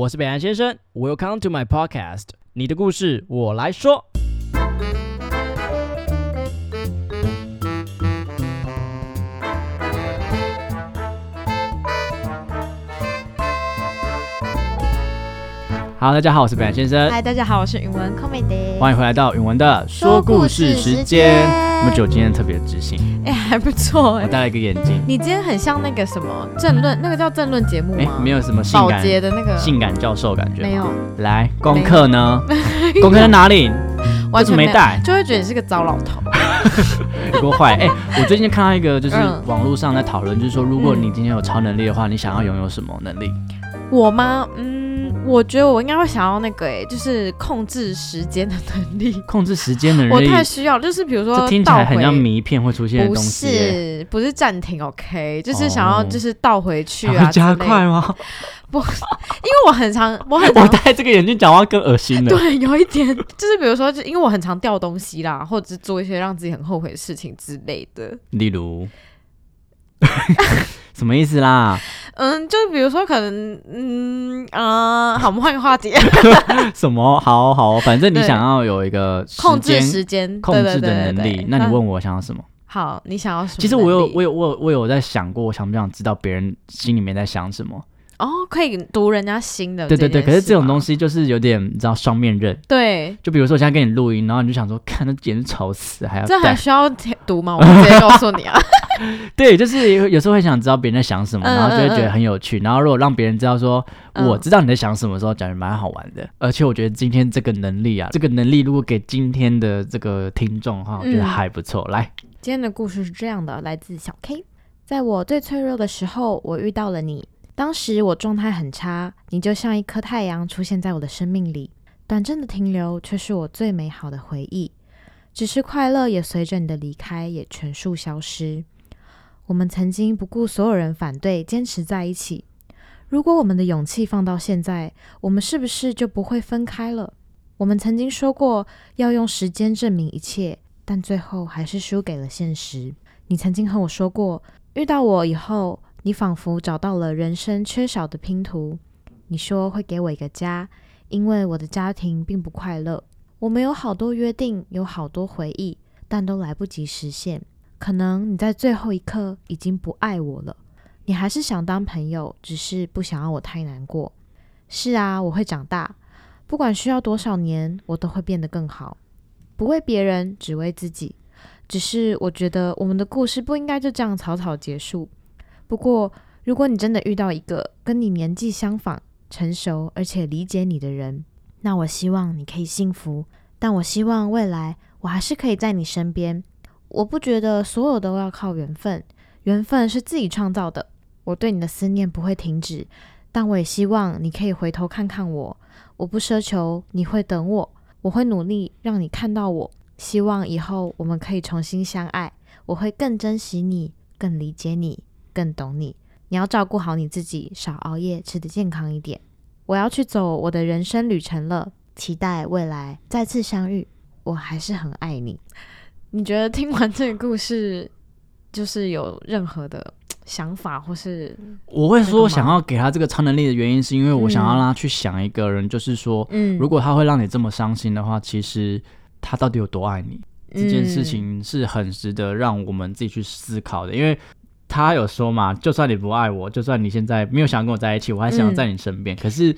我是北岸先生，Welcome to my podcast，你的故事我来说。好，大家好，我是北岸先生，嗨，大家好，我是允文 comedy，欢迎回来到允文的说故事时间。我们觉得今天特别知性，哎，还不错哎。我戴了一个眼镜，你今天很像那个什么政论，那个叫政论节目吗？没有什么性感的那个性感教授感觉，没有。来，功课呢？功课在哪里？完全没带，就会觉得你是个糟老头。有多坏？哎，我最近看到一个，就是网络上在讨论，就是说，如果你今天有超能力的话，你想要拥有什么能力？我吗？嗯。我觉得我应该会想要那个哎，就是控制时间的能力。控制时间的能力，我太需要。就是比如说，听起来很像迷片会出现的东西。不是，不是暂停，OK，就是想要就是倒回去啊，加快吗？不，因为我很常，我很我戴这个眼镜讲话更恶心了。对，有一点，就是比如说，就因为我很常掉东西啦，或者是做一些让自己很后悔的事情之类的。例如。什么意思啦？嗯，就比如说，可能，嗯啊，好，我们换个话题。什么？好好，反正你想要有一个控制时间、控制的能力，那你问我想要什么？好，你想要什么？其实我有，我有，我有，我有在想过，我想不想知道别人心里面在想什么？哦，可以读人家心的。对对对，可是这种东西就是有点你知道双面刃。对，就比如说我现在跟你录音，然后你就想说，看那简直丑死，还要这还需要读吗？我直接告诉你啊。对，就是有有时候会想知道别人在想什么，然后就会觉得很有趣。然后如果让别人知道说我知道你在想什么时候，感觉蛮好玩的。而且我觉得今天这个能力啊，这个能力如果给今天的这个听众哈，我觉得还不错。来，今天的故事是这样的，来自小 K，在我最脆弱的时候，我遇到了你。当时我状态很差，你就像一颗太阳出现在我的生命里，短暂的停留却是我最美好的回忆。只是快乐也随着你的离开也全数消失。我们曾经不顾所有人反对，坚持在一起。如果我们的勇气放到现在，我们是不是就不会分开了？我们曾经说过要用时间证明一切，但最后还是输给了现实。你曾经和我说过，遇到我以后。你仿佛找到了人生缺少的拼图。你说会给我一个家，因为我的家庭并不快乐。我们有好多约定，有好多回忆，但都来不及实现。可能你在最后一刻已经不爱我了，你还是想当朋友，只是不想要我太难过。是啊，我会长大，不管需要多少年，我都会变得更好。不为别人，只为自己。只是我觉得我们的故事不应该就这样草草结束。不过，如果你真的遇到一个跟你年纪相仿、成熟而且理解你的人，那我希望你可以幸福。但我希望未来我还是可以在你身边。我不觉得所有都要靠缘分，缘分是自己创造的。我对你的思念不会停止，但我也希望你可以回头看看我。我不奢求你会等我，我会努力让你看到我。希望以后我们可以重新相爱，我会更珍惜你，更理解你。更懂你，你要照顾好你自己，少熬夜，吃得健康一点。我要去走我的人生旅程了，期待未来再次相遇。我还是很爱你。你觉得听完这个故事，就是有任何的想法，或是我会说想要给他这个超能力的原因，是因为我想要让他去想一个人，就是说，嗯，如果他会让你这么伤心的话，其实他到底有多爱你？这件事情是很值得让我们自己去思考的，因为。他有说嘛，就算你不爱我，就算你现在没有想跟我在一起，我还想要在你身边。可是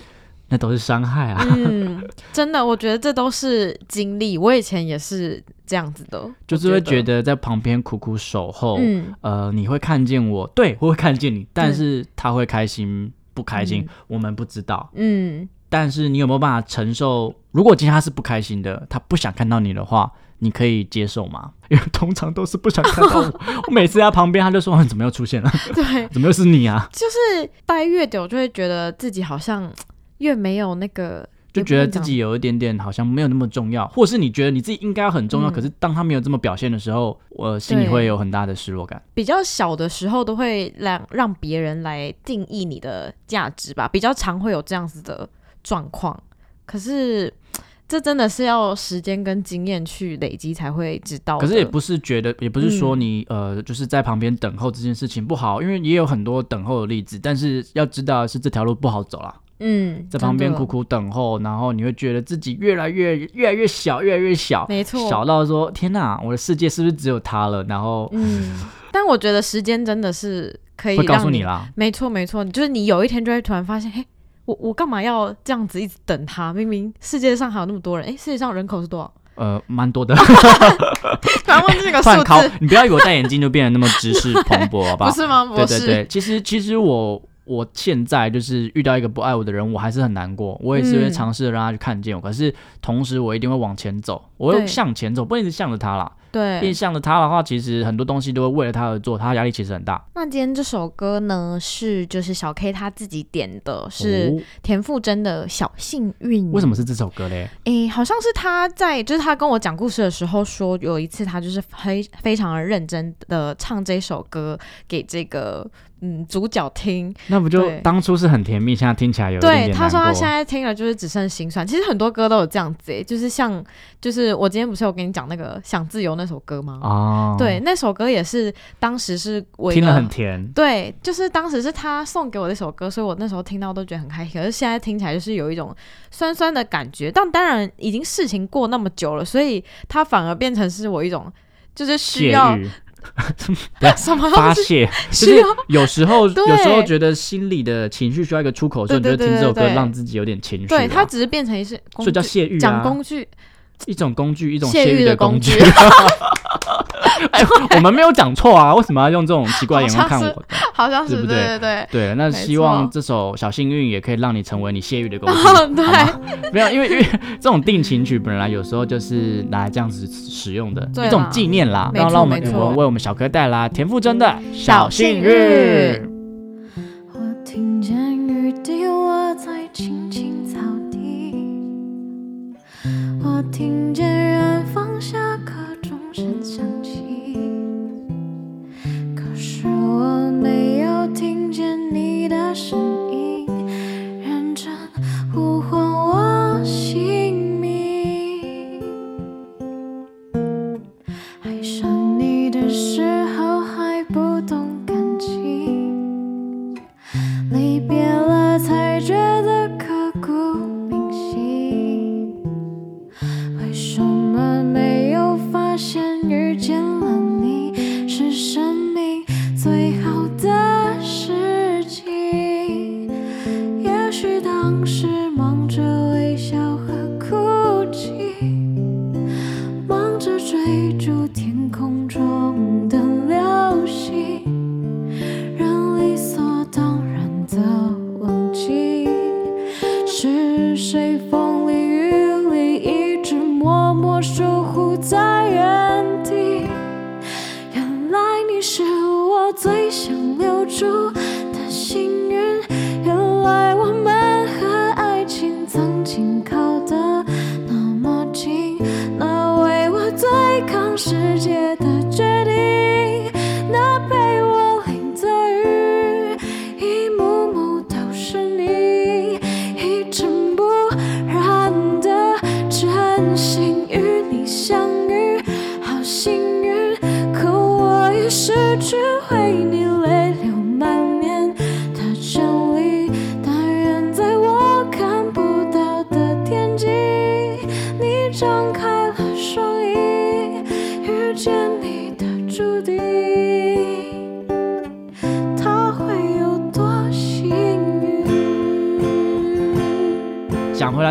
那都是伤害啊！嗯，真的，我觉得这都是经历。我以前也是这样子的，就是会觉得在旁边苦苦守候。嗯，呃，你会看见我，对，我会看见你，但是他会开心不开心，我们不知道。嗯，但是你有没有办法承受？如果今天他是不开心的，他不想看到你的话。你可以接受吗？因为通常都是不想看到我。我每次在旁边，他就说：“你怎么又出现了？对，怎么又是你啊？”就是待越久，就会觉得自己好像越没有那个，就觉得自己有一点点好像没有那么重要，或是你觉得你自己应该很重要，可是当他没有这么表现的时候，我心里会有很大的失落感。比较小的时候，都会让让别人来定义你的价值吧，比较常会有这样子的状况。可是。这真的是要时间跟经验去累积才会知道。可是也不是觉得，也不是说你呃，就是在旁边等候这件事情不好，因为也有很多等候的例子。但是要知道是这条路不好走啦。嗯，在旁边苦苦等候，然后你会觉得自己越来越越来越小，越来越小，没错，小到说天哪，我的世界是不是只有他了？然后，嗯，但我觉得时间真的是可以告诉你啦，没错没错，就是你有一天就会突然发现，嘿，我我干嘛要这样子一直等他？明明世界上还有那么多人，哎，世界上人口是多少？呃，蛮多的。突然问这个 数字，你不要以为我戴眼镜就变得那么知识蓬勃，好不好？不是吗？对对对，其实其实我。我现在就是遇到一个不爱我的人，我还是很难过。我也是会尝试让他去看见我，可是同时我一定会往前走，我会向前走，不一直向着他啦。对，变向着他的话，其实很多东西都会为了他而做，他压力其实很大。那今天这首歌呢，是就是小 K 他自己点的，是田馥甄的小幸运。为什么是这首歌嘞？诶，好像是他在就是他跟我讲故事的时候说，有一次他就是非非常的认真的唱这首歌给这个。嗯，主角听那不就当初是很甜蜜，现在听起来有对他说他现在听了就是只剩心酸。其实很多歌都有这样子诶，就是像就是我今天不是有跟你讲那个想自由那首歌吗？哦，对，那首歌也是当时是我听了很甜。对，就是当时是他送给我那首歌，所以我那时候听到都觉得很开心。可是现在听起来就是有一种酸酸的感觉。但当然已经事情过那么久了，所以它反而变成是我一种就是需要。什么发泄？就是有时候，有时候觉得心里的情绪需要一个出口，的时候觉得听这首歌让自己有点情绪。对，它只是变成一些，所以叫泄欲啊，讲工具。一种工具，一种泄欲的工具。哎，我们没有讲错啊，为什么要用这种奇怪眼光看我？好像是，对不对？对对对。那希望这首小幸运也可以让你成为你泄欲的工具。对，没有，因为因为这种定情曲本来有时候就是拿来这样子使用的，一种纪念啦。然后让我们为我们小哥带来田馥甄的《小幸运》。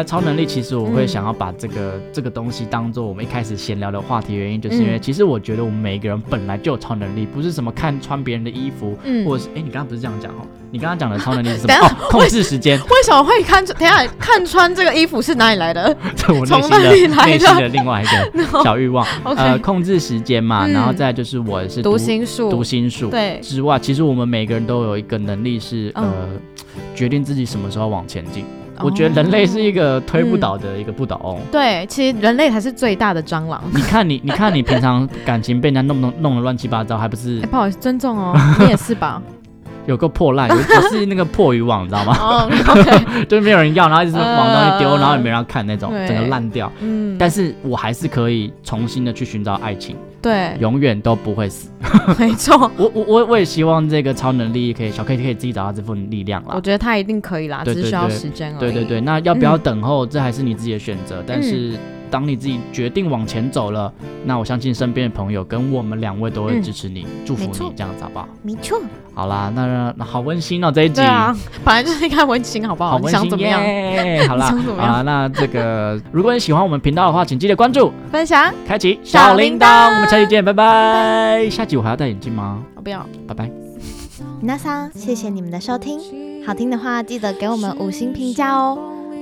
超能力其实我会想要把这个这个东西当做我们一开始闲聊的话题，原因就是因为其实我觉得我们每一个人本来就有超能力，不是什么看穿别人的衣服，或者是哎，你刚刚不是这样讲哦？你刚刚讲的超能力是什么？哦，控制时间。为什么会看穿？等下看穿这个衣服是哪里来的？从我内心的？内心的另外一个 小欲望。呃，控制时间嘛，然后再就是我是读心术，读心术对之外，其实我们每个人都有一个能力是呃，决定自己什么时候往前进。我觉得人类是一个推不倒的一个不倒翁。对，其实人类才是最大的蟑螂。你看你，你看你平常感情被人家弄弄弄得乱七八糟，还不是？不好意思，尊重哦，你也是吧？有个破烂，我是那个破渔网，你知道吗？哦，就是没有人要，然后一直往东西丢，然后也没人看那种，整个烂掉。嗯，但是我还是可以重新的去寻找爱情，对，永远都不会死。没错，我我我我也希望这个超能力可以小 K 可以自己找到这份力量啦。我觉得他一定可以啦，只是需要时间而已。对对对，那要不要等候，这还是你自己的选择，但是。当你自己决定往前走了，那我相信身边的朋友跟我们两位都会支持你、祝福你，这样子好不好？没错。好啦，那那好温馨哦这一集。对啊，本来就是应该温馨，好不好？好温馨耶！好啦，啊那这个如果你喜欢我们频道的话，请记得关注、分享、开启小铃铛。我们下期见，拜拜。下集我还要戴眼镜吗？我不要，拜拜。那桑，谢谢你们的收听，好听的话记得给我们五星评价哦。